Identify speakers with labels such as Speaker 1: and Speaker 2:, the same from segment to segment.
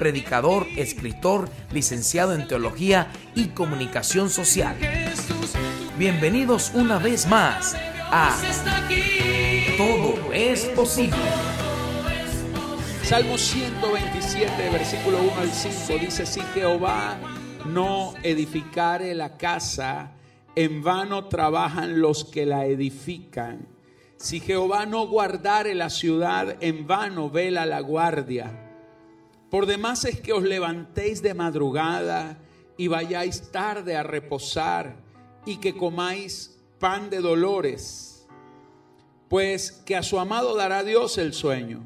Speaker 1: predicador, escritor, licenciado en teología y comunicación social. Bienvenidos una vez más a Todo es posible.
Speaker 2: Salmo 127, versículo 1 al 5 dice, si Jehová no edificare la casa, en vano trabajan los que la edifican. Si Jehová no guardare la ciudad, en vano vela la guardia. Por demás es que os levantéis de madrugada y vayáis tarde a reposar y que comáis pan de dolores, pues que a su amado dará Dios el sueño.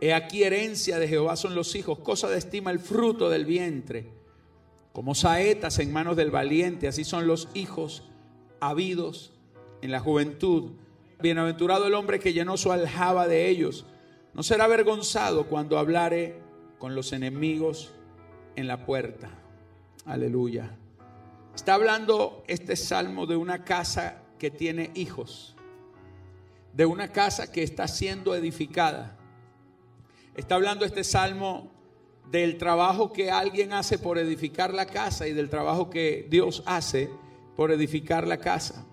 Speaker 2: He aquí herencia de Jehová son los hijos, cosa de estima el fruto del vientre. Como saetas en manos del valiente, así son los hijos habidos en la juventud. Bienaventurado el hombre que llenó su aljaba de ellos. No será avergonzado cuando hablare con los enemigos en la puerta. Aleluya. Está hablando este salmo de una casa que tiene hijos, de una casa que está siendo edificada. Está hablando este salmo del trabajo que alguien hace por edificar la casa y del trabajo que Dios hace por edificar la casa.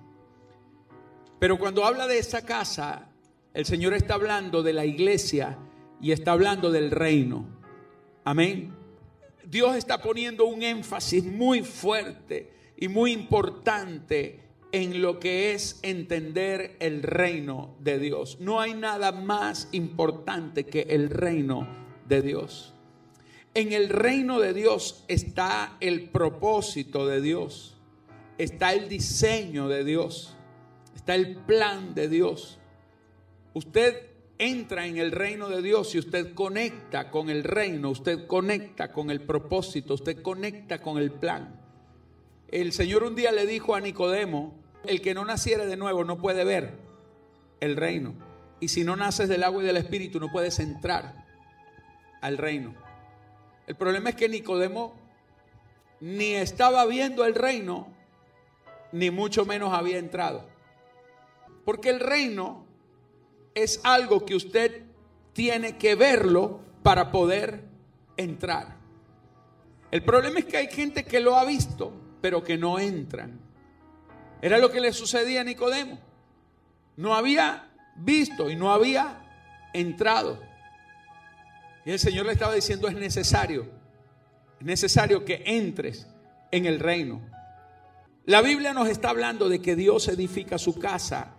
Speaker 2: Pero cuando habla de esa casa, el Señor está hablando de la iglesia y está hablando del reino. Amén. Dios está poniendo un énfasis muy fuerte y muy importante en lo que es entender el reino de Dios. No hay nada más importante que el reino de Dios. En el reino de Dios está el propósito de Dios, está el diseño de Dios está el plan de Dios. Usted entra en el reino de Dios y usted conecta con el reino, usted conecta con el propósito, usted conecta con el plan. El Señor un día le dijo a Nicodemo, el que no naciere de nuevo no puede ver el reino. Y si no naces del agua y del espíritu no puedes entrar al reino. El problema es que Nicodemo ni estaba viendo el reino, ni mucho menos había entrado. Porque el reino es algo que usted tiene que verlo para poder entrar. El problema es que hay gente que lo ha visto, pero que no entran. Era lo que le sucedía a Nicodemo. No había visto y no había entrado. Y el Señor le estaba diciendo, es necesario, es necesario que entres en el reino. La Biblia nos está hablando de que Dios edifica su casa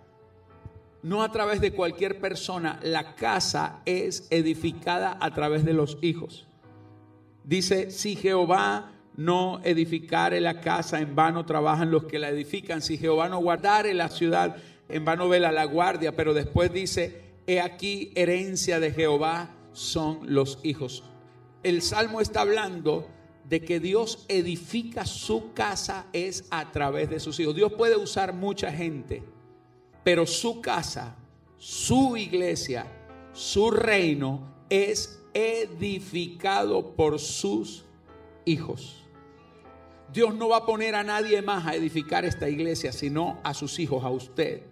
Speaker 2: no a través de cualquier persona. La casa es edificada a través de los hijos. Dice, si Jehová no edificare la casa, en vano trabajan los que la edifican. Si Jehová no guardare la ciudad, en vano vela la guardia. Pero después dice, he aquí herencia de Jehová son los hijos. El Salmo está hablando de que Dios edifica su casa es a través de sus hijos. Dios puede usar mucha gente pero su casa, su iglesia, su reino es edificado por sus hijos. Dios no va a poner a nadie más a edificar esta iglesia, sino a sus hijos, a usted.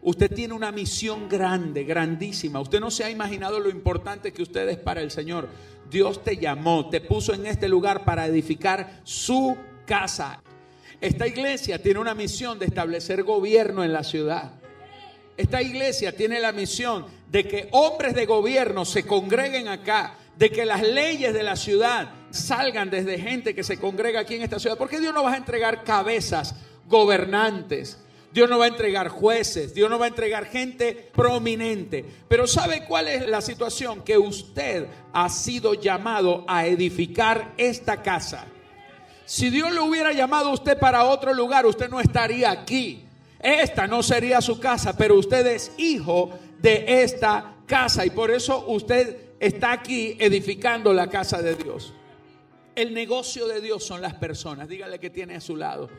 Speaker 2: Usted tiene una misión grande, grandísima. Usted no se ha imaginado lo importante que usted es para el Señor. Dios te llamó, te puso en este lugar para edificar su casa. Esta iglesia tiene una misión de establecer gobierno en la ciudad. Esta iglesia tiene la misión de que hombres de gobierno se congreguen acá, de que las leyes de la ciudad salgan desde gente que se congrega aquí en esta ciudad. Porque Dios no va a entregar cabezas, gobernantes. Dios no va a entregar jueces, Dios no va a entregar gente prominente. Pero ¿sabe cuál es la situación? Que usted ha sido llamado a edificar esta casa. Si Dios lo hubiera llamado a usted para otro lugar, usted no estaría aquí. Esta no sería su casa, pero usted es hijo de esta casa y por eso usted está aquí edificando la casa de Dios. El negocio de Dios son las personas. Dígale que tiene a su lado.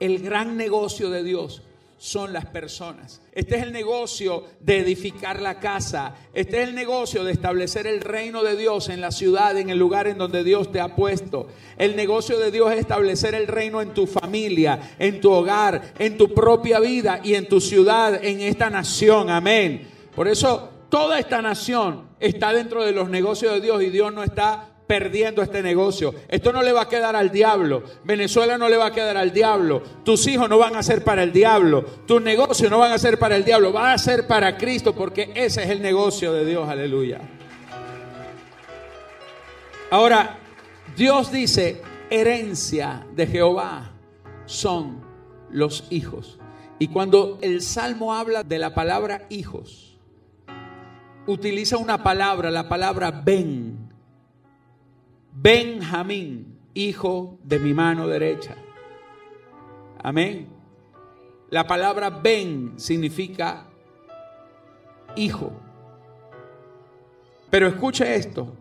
Speaker 2: El gran negocio de Dios son las personas. Este es el negocio de edificar la casa. Este es el negocio de establecer el reino de Dios en la ciudad, en el lugar en donde Dios te ha puesto. El negocio de Dios es establecer el reino en tu familia, en tu hogar, en tu propia vida y en tu ciudad, en esta nación. Amén. Por eso toda esta nación está dentro de los negocios de Dios y Dios no está perdiendo este negocio. Esto no le va a quedar al diablo. Venezuela no le va a quedar al diablo. Tus hijos no van a ser para el diablo. Tus negocios no van a ser para el diablo. Va a ser para Cristo porque ese es el negocio de Dios. Aleluya. Ahora, Dios dice, herencia de Jehová son los hijos. Y cuando el Salmo habla de la palabra hijos, utiliza una palabra, la palabra ven Benjamín, hijo de mi mano derecha. Amén. La palabra Ben significa hijo. Pero escuche esto.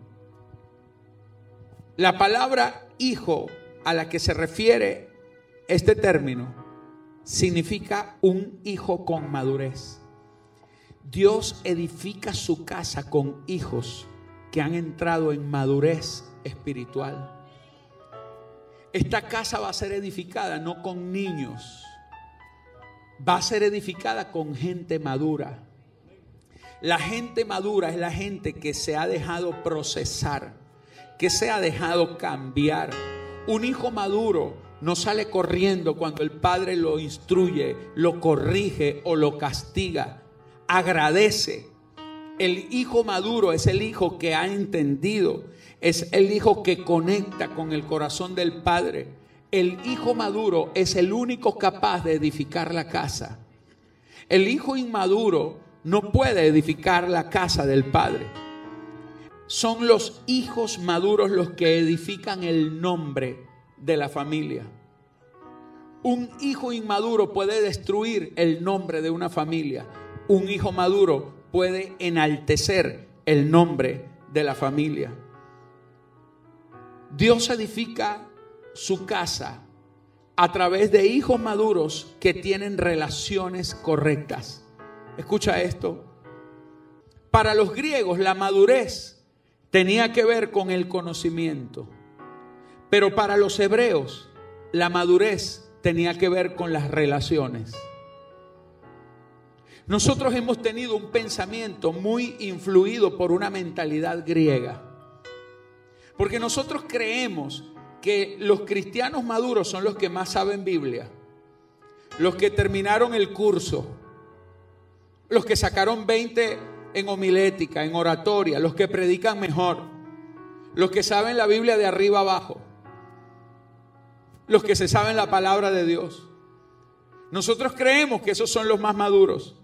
Speaker 2: La palabra hijo a la que se refiere este término significa un hijo con madurez. Dios edifica su casa con hijos que han entrado en madurez espiritual. Esta casa va a ser edificada no con niños, va a ser edificada con gente madura. La gente madura es la gente que se ha dejado procesar, que se ha dejado cambiar. Un hijo maduro no sale corriendo cuando el padre lo instruye, lo corrige o lo castiga. Agradece. El hijo maduro es el hijo que ha entendido es el hijo que conecta con el corazón del Padre. El hijo maduro es el único capaz de edificar la casa. El hijo inmaduro no puede edificar la casa del Padre. Son los hijos maduros los que edifican el nombre de la familia. Un hijo inmaduro puede destruir el nombre de una familia. Un hijo maduro puede enaltecer el nombre de la familia. Dios edifica su casa a través de hijos maduros que tienen relaciones correctas. Escucha esto. Para los griegos la madurez tenía que ver con el conocimiento, pero para los hebreos la madurez tenía que ver con las relaciones. Nosotros hemos tenido un pensamiento muy influido por una mentalidad griega. Porque nosotros creemos que los cristianos maduros son los que más saben Biblia, los que terminaron el curso, los que sacaron 20 en homilética, en oratoria, los que predican mejor, los que saben la Biblia de arriba abajo, los que se saben la palabra de Dios. Nosotros creemos que esos son los más maduros.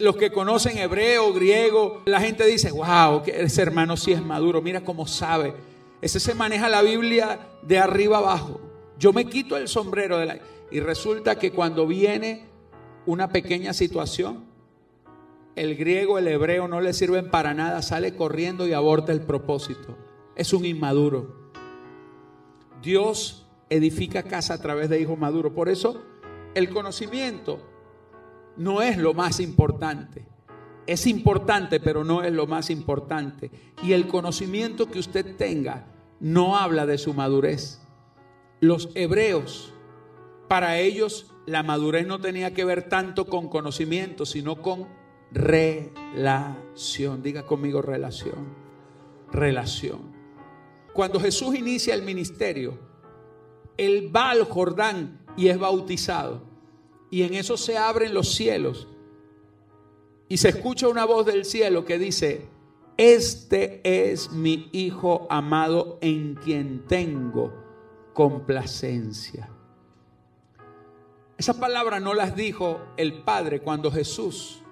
Speaker 2: Los que conocen hebreo, griego, la gente dice, wow, ese hermano sí es maduro, mira cómo sabe. Ese se maneja la Biblia de arriba abajo. Yo me quito el sombrero de la... Y resulta que cuando viene una pequeña situación, el griego, el hebreo no le sirven para nada, sale corriendo y aborta el propósito. Es un inmaduro. Dios edifica casa a través de hijos maduros. Por eso el conocimiento no es lo más importante. Es importante, pero no es lo más importante. Y el conocimiento que usted tenga no habla de su madurez. Los hebreos, para ellos la madurez no tenía que ver tanto con conocimiento, sino con relación. Diga conmigo relación. Relación. Cuando Jesús inicia el ministerio, él va al Jordán y es bautizado y en eso se abren los cielos y se escucha una voz del cielo que dice, este es mi Hijo amado en quien tengo complacencia. Esas palabras no las dijo el Padre cuando Jesús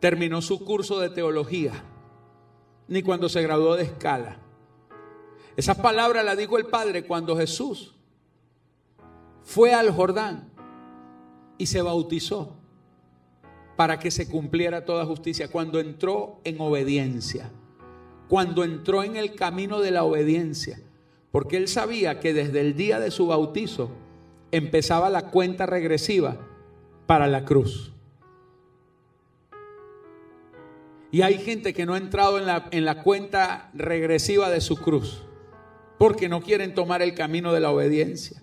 Speaker 2: terminó su curso de teología, ni cuando se graduó de escala. Esas palabras las dijo el Padre cuando Jesús fue al Jordán y se bautizó para que se cumpliera toda justicia, cuando entró en obediencia, cuando entró en el camino de la obediencia, porque él sabía que desde el día de su bautizo empezaba la cuenta regresiva para la cruz. Y hay gente que no ha entrado en la, en la cuenta regresiva de su cruz porque no quieren tomar el camino de la obediencia.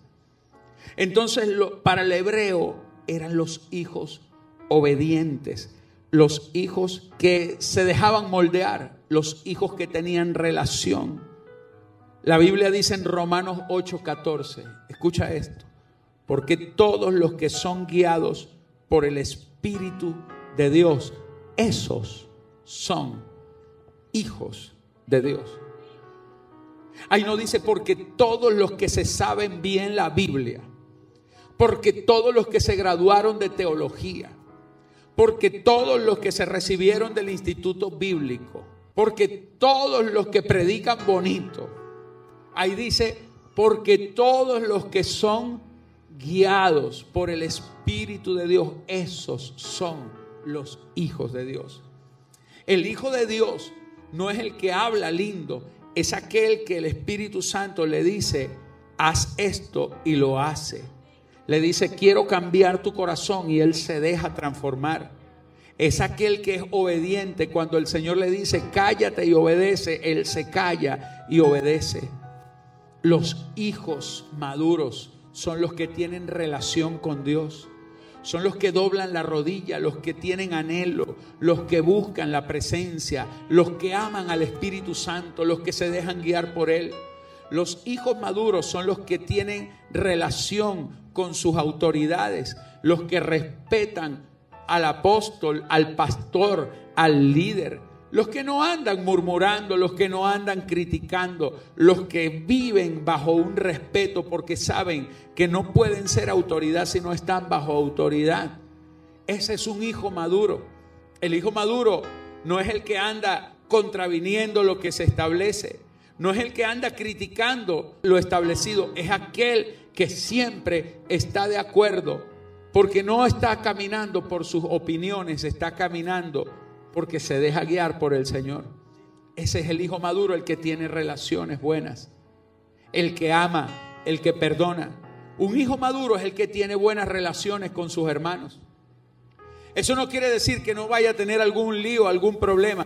Speaker 2: Entonces, para el hebreo eran los hijos obedientes, los hijos que se dejaban moldear, los hijos que tenían relación. La Biblia dice en Romanos 8:14, escucha esto, porque todos los que son guiados por el Espíritu de Dios, esos son hijos de Dios. Ahí no dice porque todos los que se saben bien la Biblia, porque todos los que se graduaron de teología, porque todos los que se recibieron del instituto bíblico, porque todos los que predican bonito. Ahí dice, porque todos los que son guiados por el Espíritu de Dios, esos son los hijos de Dios. El Hijo de Dios no es el que habla lindo, es aquel que el Espíritu Santo le dice, haz esto y lo hace. Le dice, quiero cambiar tu corazón y él se deja transformar. Es aquel que es obediente cuando el Señor le dice, cállate y obedece, él se calla y obedece. Los hijos maduros son los que tienen relación con Dios son los que doblan la rodilla, los que tienen anhelo, los que buscan la presencia, los que aman al Espíritu Santo, los que se dejan guiar por Él. Los hijos maduros son los que tienen relación con sus autoridades, los que respetan al apóstol, al pastor, al líder, los que no andan murmurando, los que no andan criticando, los que viven bajo un respeto porque saben que no pueden ser autoridad si no están bajo autoridad. Ese es un hijo maduro. El hijo maduro no es el que anda contraviniendo lo que se establece, no es el que anda criticando lo establecido, es aquel que siempre está de acuerdo, porque no está caminando por sus opiniones, está caminando porque se deja guiar por el Señor. Ese es el hijo maduro, el que tiene relaciones buenas, el que ama, el que perdona. Un hijo maduro es el que tiene buenas relaciones con sus hermanos. Eso no quiere decir que no vaya a tener algún lío, algún problema,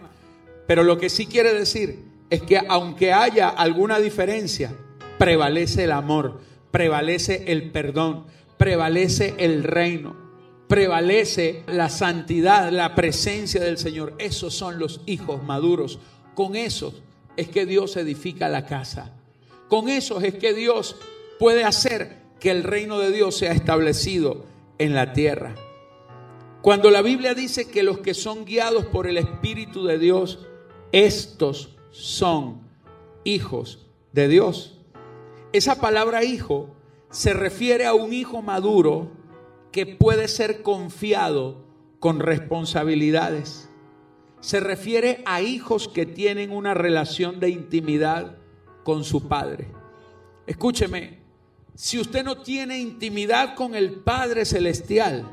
Speaker 2: pero lo que sí quiere decir es que aunque haya alguna diferencia, prevalece el amor, prevalece el perdón, prevalece el reino prevalece la santidad, la presencia del Señor. Esos son los hijos maduros. Con esos es que Dios edifica la casa. Con esos es que Dios puede hacer que el reino de Dios sea establecido en la tierra. Cuando la Biblia dice que los que son guiados por el Espíritu de Dios, estos son hijos de Dios. Esa palabra hijo se refiere a un hijo maduro que puede ser confiado con responsabilidades. Se refiere a hijos que tienen una relación de intimidad con su padre. Escúcheme, si usted no tiene intimidad con el Padre Celestial,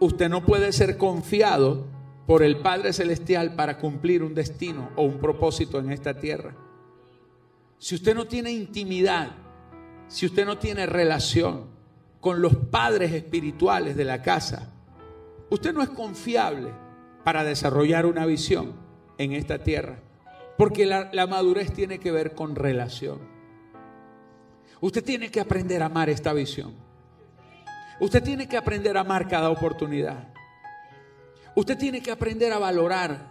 Speaker 2: usted no puede ser confiado por el Padre Celestial para cumplir un destino o un propósito en esta tierra. Si usted no tiene intimidad, si usted no tiene relación, con los padres espirituales de la casa, usted no es confiable para desarrollar una visión en esta tierra, porque la, madurez tiene que ver con relación. Usted tiene que aprender a amar esta visión. Usted tiene que aprender a amar cada oportunidad. Usted tiene que aprender a valorar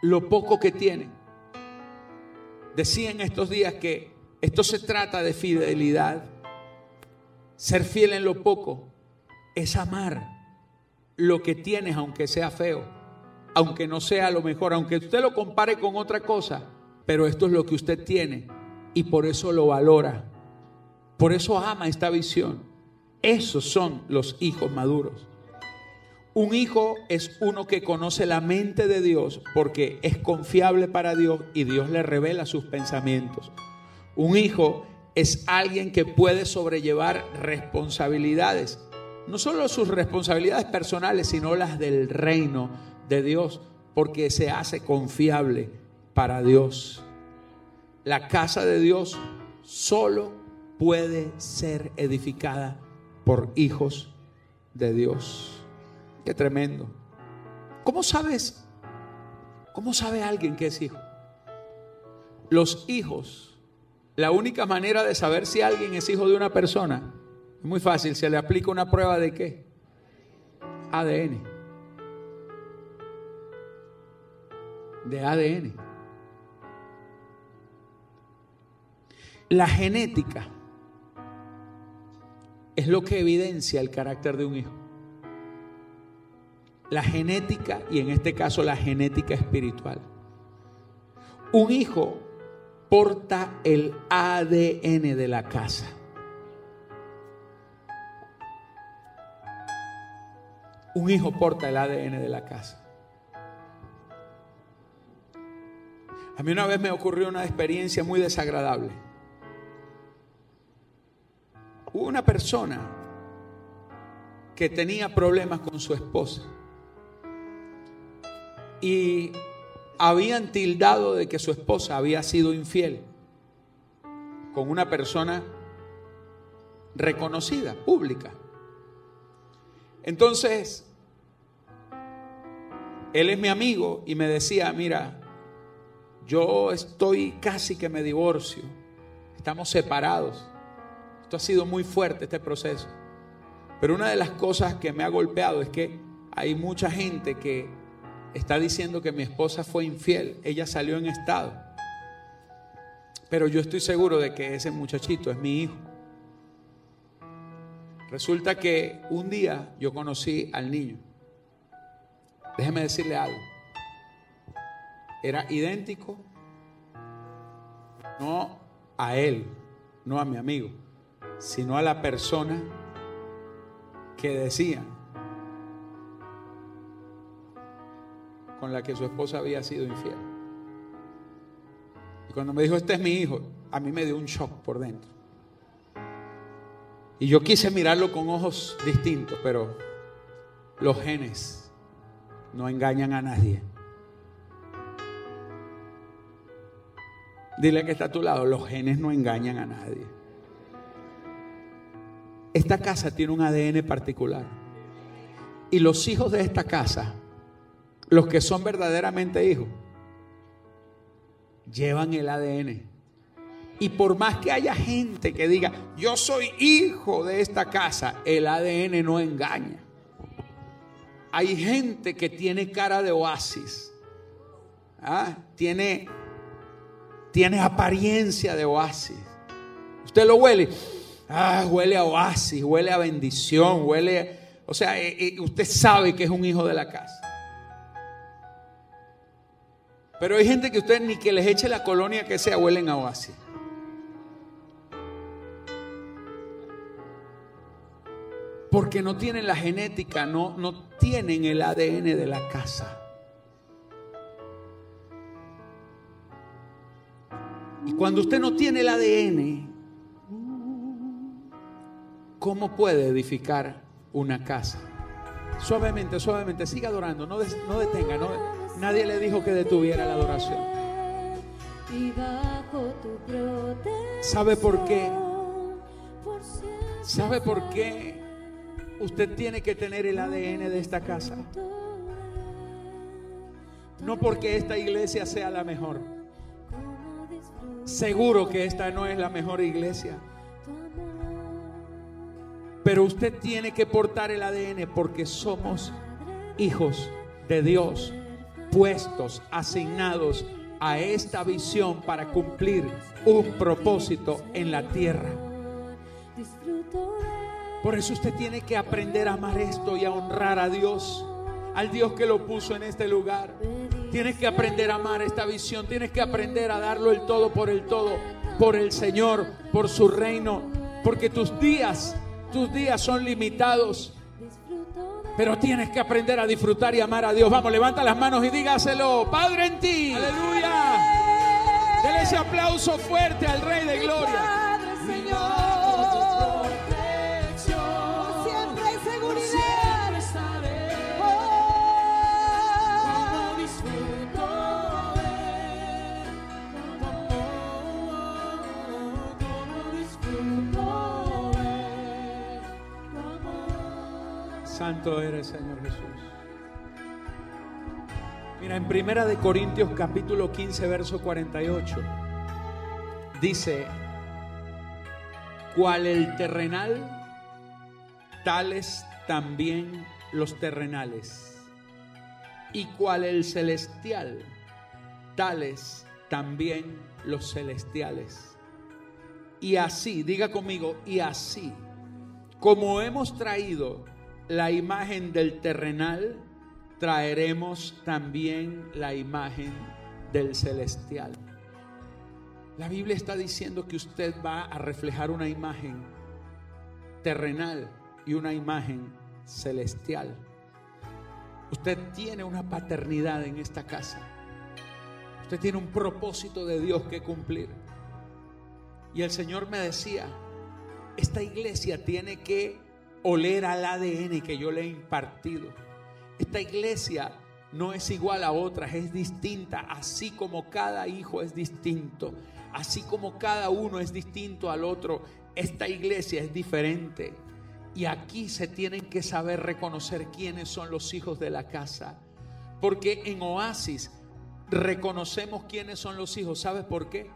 Speaker 2: lo poco que tiene. Decía en estos días que esto se trata de fidelidad. Ser fiel en lo poco es amar lo que tienes aunque sea feo, aunque no sea lo mejor, aunque usted lo compare con otra cosa, pero esto es lo que usted tiene y por eso lo valora. Por eso ama esta visión. Esos son los hijos maduros. Un hijo es uno que conoce la mente de Dios porque es confiable para Dios y Dios le revela sus pensamientos. Un hijo es alguien que puede sobrellevar responsabilidades, no solo sus responsabilidades personales, sino las del reino de Dios, porque se hace confiable para Dios. La casa de Dios solo puede ser edificada por hijos de Dios. Qué tremendo. ¿Cómo sabes? ¿Cómo sabe alguien que es hijo? Los hijos, la única manera de saber si alguien es hijo de una persona, es muy fácil, se le aplica una prueba de qué? ADN. De ADN. La genética es lo que evidencia el carácter de un hijo. La genética y en este caso la genética espiritual. Un hijo porta el ADN de la casa. Un hijo porta el ADN de la casa. A mí una vez me ocurrió una experiencia muy desagradable. Hubo una persona que tenía problemas con su esposa y habían tildado de que su esposa había sido infiel con una persona reconocida, pública. Entonces, él es mi amigo y me decía, mira, yo estoy casi que me divorcio, estamos separados, esto ha sido muy fuerte este proceso, pero una de las cosas que me ha golpeado es que hay mucha gente que está diciendo que mi esposa fue infiel, ella salió en estado, pero yo estoy seguro de que ese muchachito es mi hijo. Resulta que un día yo conocí al niño. Déjeme decirle algo. Era idéntico, no a él, no a mi amigo, sino a la persona que decía con la que su esposa había sido infiel. Y cuando me dijo, este es mi hijo, a mí me dio un shock por dentro. Y yo quise mirarlo con ojos distintos, pero los genes no engañan a nadie. Dile que está a tu lado, los genes no engañan a nadie. Esta casa tiene un ADN particular. Y los hijos de esta casa, los que son verdaderamente hijos, llevan el ADN. Y por más que haya gente que diga, yo soy hijo de esta casa, el ADN no engaña. Hay gente que tiene cara de oasis. ¿ah? Tiene, tiene apariencia de oasis. Usted lo huele. Ah, huele a oasis, huele a bendición, huele... O sea, eh, eh, usted sabe que es un hijo de la casa. Pero hay gente que usted ni que les eche la colonia que sea, huelen a oasis. Porque no tienen la genética, no, no tienen el ADN de la casa. Y cuando usted no tiene el ADN, ¿cómo puede edificar una casa? Suavemente, suavemente, siga adorando, no, no detenga, no, nadie le dijo que detuviera la adoración. ¿Sabe por qué? ¿Sabe por qué usted tiene que tener el ADN de esta casa. No porque esta iglesia sea la mejor. Seguro que esta no es la mejor iglesia. Pero usted tiene que portar el ADN porque somos hijos de Dios, puestos, asignados a esta visión para cumplir un propósito en la tierra. Por eso usted tiene que aprender a amar esto y a honrar a Dios, al Dios que lo puso en este lugar. Tienes que aprender a amar esta visión, tienes que aprender a darlo el todo por el todo, por el Señor, por su reino, porque tus días, tus días son limitados. Pero tienes que aprender a disfrutar y amar a Dios. Vamos, levanta las manos y dígaselo. Padre en ti. Aleluya. Dele ese aplauso fuerte al Rey de Gloria. Santo eres, Señor Jesús. Mira, en Primera de Corintios capítulo 15, verso 48, dice, cual el terrenal, tales también los terrenales, y cual el celestial, tales también los celestiales. Y así, diga conmigo, y así, como hemos traído la imagen del terrenal, traeremos también la imagen del celestial. La Biblia está diciendo que usted va a reflejar una imagen terrenal y una imagen celestial. Usted tiene una paternidad en esta casa. Usted tiene un propósito de Dios que cumplir. Y el Señor me decía, esta iglesia tiene que oler al ADN que yo le he impartido. Esta iglesia no es igual a otras, es distinta, así como cada hijo es distinto, así como cada uno es distinto al otro, esta iglesia es diferente. Y aquí se tienen que saber reconocer quiénes son los hijos de la casa. Porque en Oasis reconocemos quiénes son los hijos. ¿Sabes por qué?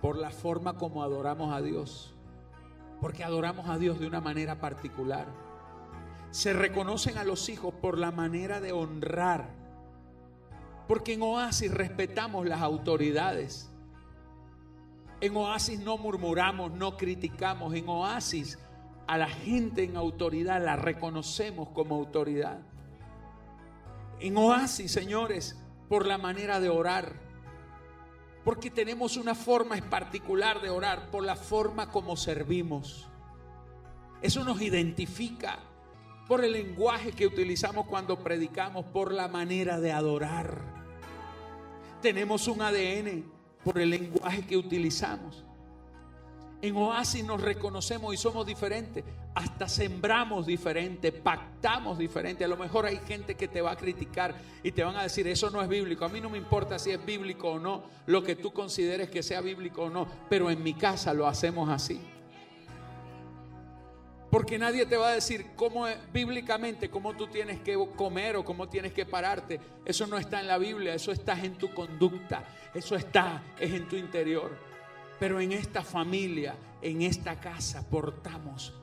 Speaker 2: Por la forma como adoramos a Dios. Porque adoramos a Dios de una manera particular. Se reconocen a los hijos por la manera de honrar. Porque en Oasis respetamos las autoridades. En Oasis no murmuramos, no criticamos. En Oasis a la gente en autoridad la reconocemos como autoridad. En Oasis, señores, por la manera de orar. Porque tenemos una forma particular de orar, por la forma como servimos. Eso nos identifica por el lenguaje que utilizamos cuando predicamos, por la manera de adorar. Tenemos un ADN por el lenguaje que utilizamos. En Oasis nos reconocemos y somos diferentes. Hasta sembramos diferente, pactamos diferente. A lo mejor hay gente que te va a criticar y te van a decir, eso no es bíblico. A mí no me importa si es bíblico o no, lo que tú consideres que sea bíblico o no. Pero en mi casa lo hacemos así. Porque nadie te va a decir cómo bíblicamente cómo tú tienes que comer o cómo tienes que pararte. Eso no está en la Biblia, eso está en tu conducta, eso está es en tu interior. Pero en esta familia, en esta casa, portamos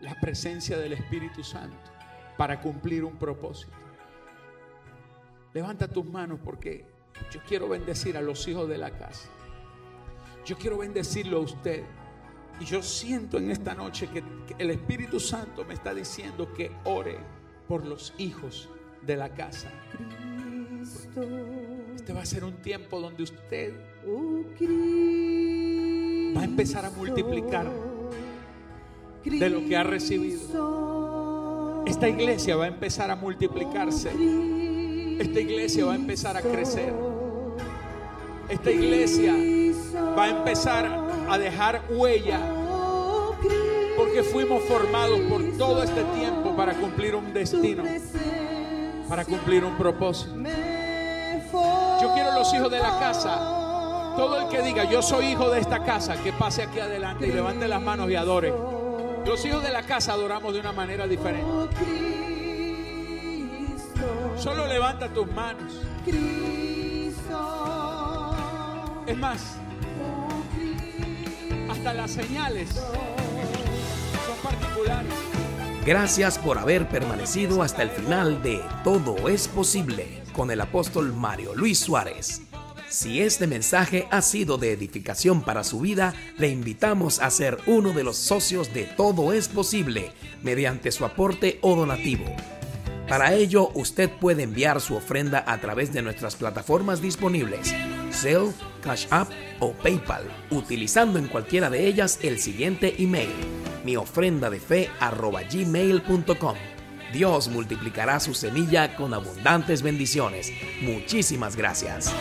Speaker 2: la presencia del Espíritu Santo para cumplir un propósito. Levanta tus manos porque yo quiero bendecir a los hijos de la casa. Yo quiero bendecirlo a usted. Y yo siento en esta noche que, el Espíritu Santo me está diciendo que ore por los hijos de la casa. Este va a ser un tiempo donde usted va a empezar a multiplicar de lo que ha recibido. Esta iglesia va a empezar a multiplicarse. Esta iglesia va a empezar a crecer. Esta iglesia va a empezar a dejar huella. Porque fuimos formados por todo este tiempo para cumplir un destino. Para cumplir un propósito. Yo quiero los hijos de la casa todo el que diga, yo soy hijo de esta casa, que pase aquí adelante y levante las manos y adore. Los hijos de la casa adoramos de una manera diferente. Solo levanta tus manos. Es más, hasta las señales son particulares.
Speaker 1: Gracias por haber permanecido hasta el final de Todo es posible con el apóstol Mario Luis Suárez. Si este mensaje ha sido de edificación para su vida, le invitamos a ser uno de los socios de Todo es Posible mediante su aporte o donativo. Para ello, usted puede enviar su ofrenda a través de nuestras plataformas disponibles, Zelle, Cash App o PayPal, utilizando en cualquiera de ellas el siguiente email, mi ofrenda de fe gmail.com. Dios multiplicará su semilla con abundantes bendiciones. Muchísimas gracias.